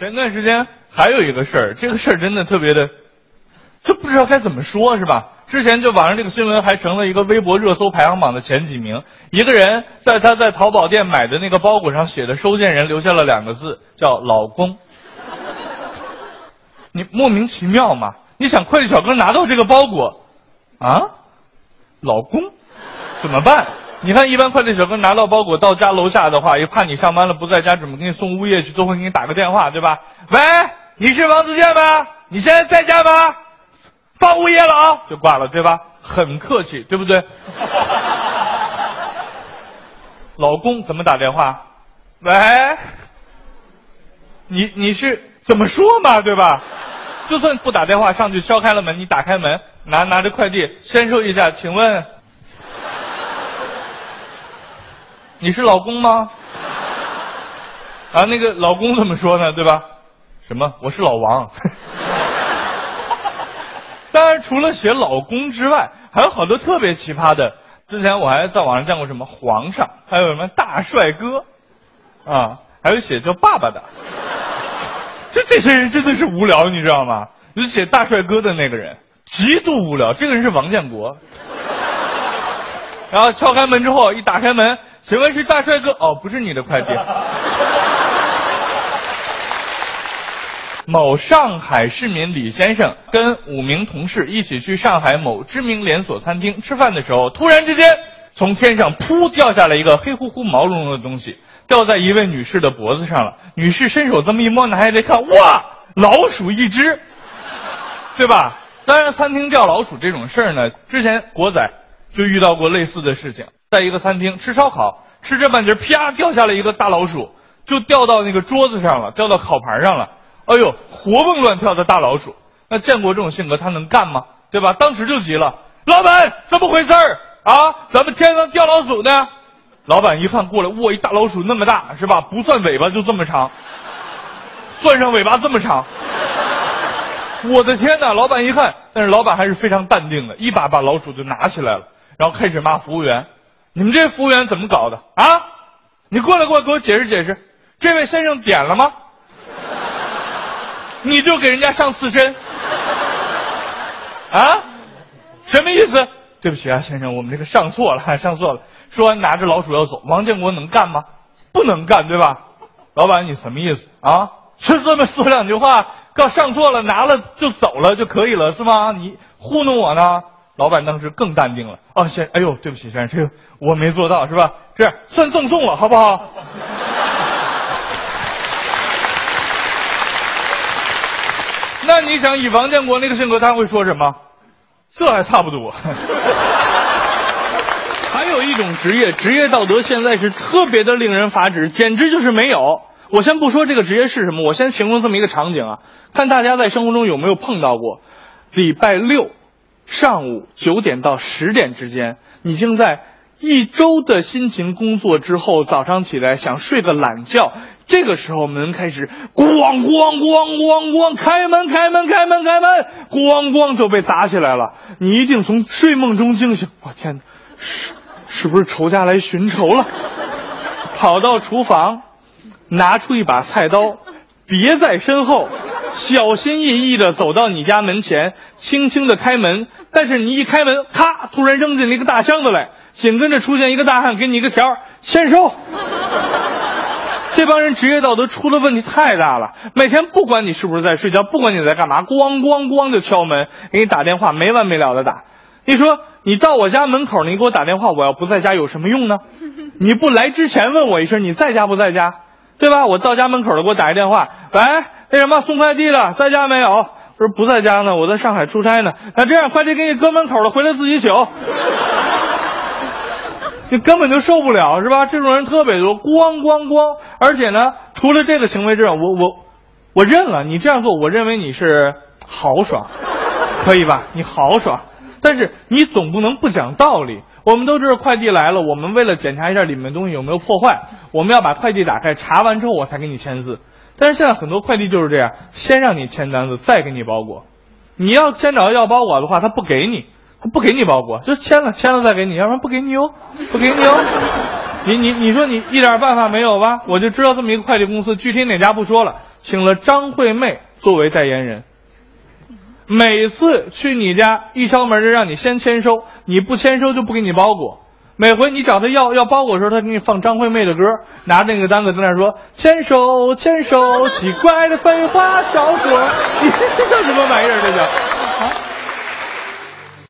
前段时间还有一个事儿，这个事儿真的特别的，就不知道该怎么说，是吧？之前就网上这个新闻还成了一个微博热搜排行榜的前几名。一个人在他在淘宝店买的那个包裹上写的收件人留下了两个字，叫“老公”。你莫名其妙嘛？你想快递小哥拿到这个包裹，啊，老公，怎么办？你看，一般快递小哥拿到包裹到家楼下的话，也怕你上班了不在家，准备给你送物业去，都会给你打个电话，对吧？喂，你是王自健吗？你现在在家吗？放物业了啊，就挂了，对吧？很客气，对不对？老公怎么打电话？喂，你你是怎么说嘛，对吧？就算不打电话，上去敲开了门，你打开门，拿拿着快递，先收一下，请问你是老公吗？啊，那个老公怎么说呢？对吧？什么？我是老王。当然，除了写老公之外，还有好多特别奇葩的。之前我还在网上见过什么皇上，还有什么大帅哥，啊，还有写叫爸爸的。这这些人真的是无聊，你知道吗？就写大帅哥的那个人，极度无聊。这个人是王建国。然后敲开门之后，一打开门，请问是大帅哥？哦，不是你的快递。某上海市民李先生跟五名同事一起去上海某知名连锁餐厅吃饭的时候，突然之间从天上噗掉下来一个黑乎乎、毛茸茸的东西，掉在一位女士的脖子上了。女士伸手这么一摸，拿下来看，哇，老鼠一只，对吧？当然，餐厅掉老鼠这种事儿呢，之前国仔就遇到过类似的事情，在一个餐厅吃烧烤，吃着半截，啪掉下来一个大老鼠，就掉到那个桌子上了，掉到烤盘上了。哎呦，活蹦乱跳的大老鼠，那建国这种性格他能干吗？对吧？当时就急了，老板怎么回事儿啊？咱们天上掉老鼠呢？老板一看过来，哇，一大老鼠那么大是吧？不算尾巴就这么长，算上尾巴这么长，我的天哪！老板一看，但是老板还是非常淡定的，一把把老鼠就拿起来了，然后开始骂服务员：“你们这服务员怎么搞的啊？你过来过来给我解释解释，这位先生点了吗？” 你就给人家上刺身，啊？什么意思？对不起啊，先生，我们这个上错了，上错了。说完，拿着老鼠要走。王建国能干吗？不能干，对吧？老板，你什么意思啊？就这么说两句话，告上错了，拿了就走了就可以了，是吗？你糊弄我呢？老板当时更淡定了。啊，先，哎呦，对不起，先生，这个我没做到，是吧？这样算赠送了，好不好？那你想以王建国那个性格，他会说什么？这还差不多。还有一种职业，职业道德现在是特别的令人发指，简直就是没有。我先不说这个职业是什么，我先形容这么一个场景啊，看大家在生活中有没有碰到过。礼拜六上午九点到十点之间，你正在。一周的辛勤工作之后，早上起来想睡个懒觉，这个时候门开始咣咣咣咣咣，开门开门开门开门，咣咣就被砸起来了。你一定从睡梦中惊醒，我天哪，是是不是仇家来寻仇了？跑到厨房，拿出一把菜刀，别在身后，小心翼翼的走到你家门前，轻轻的开门。但是你一开门，咔，突然扔进了一个大箱子来。紧跟着出现一个大汉，给你一个条签收。这帮人职业道德出了问题太大了。每天不管你是不是在睡觉，不管你在干嘛，咣咣咣就敲门，给你打电话，没完没了的打。你说你到我家门口，你给我打电话，我要不在家有什么用呢？你不来之前问我一声，你在家不在家，对吧？我到家门口了，给我打一电话，喂，那什么送快递的在家没有？我说不在家呢，我在上海出差呢。那这样，快递给你搁门口了，回来自己取。你根本就受不了，是吧？这种人特别多，咣咣咣！而且呢，除了这个行为之外，我我我认了，你这样做，我认为你是豪爽，可以吧？你豪爽，但是你总不能不讲道理。我们都知道快递来了，我们为了检查一下里面东西有没有破坏，我们要把快递打开，查完之后我才给你签字。但是现在很多快递就是这样，先让你签单子，再给你包裹。你要先找要包裹的话，他不给你。他不给你包裹，就签了，签了再给你，要不然不给你哦，不给你哦。你你你说你一点办法没有吧？我就知道这么一个快递公司，具体哪家不说了，请了张惠妹作为代言人。每次去你家一敲门就让你先签收，你不签收就不给你包裹。每回你找他要要包裹的时候，他给你放张惠妹的歌，拿着那个单子在那说签收签收，奇怪的废话少说，你这叫什么玩意儿？这叫？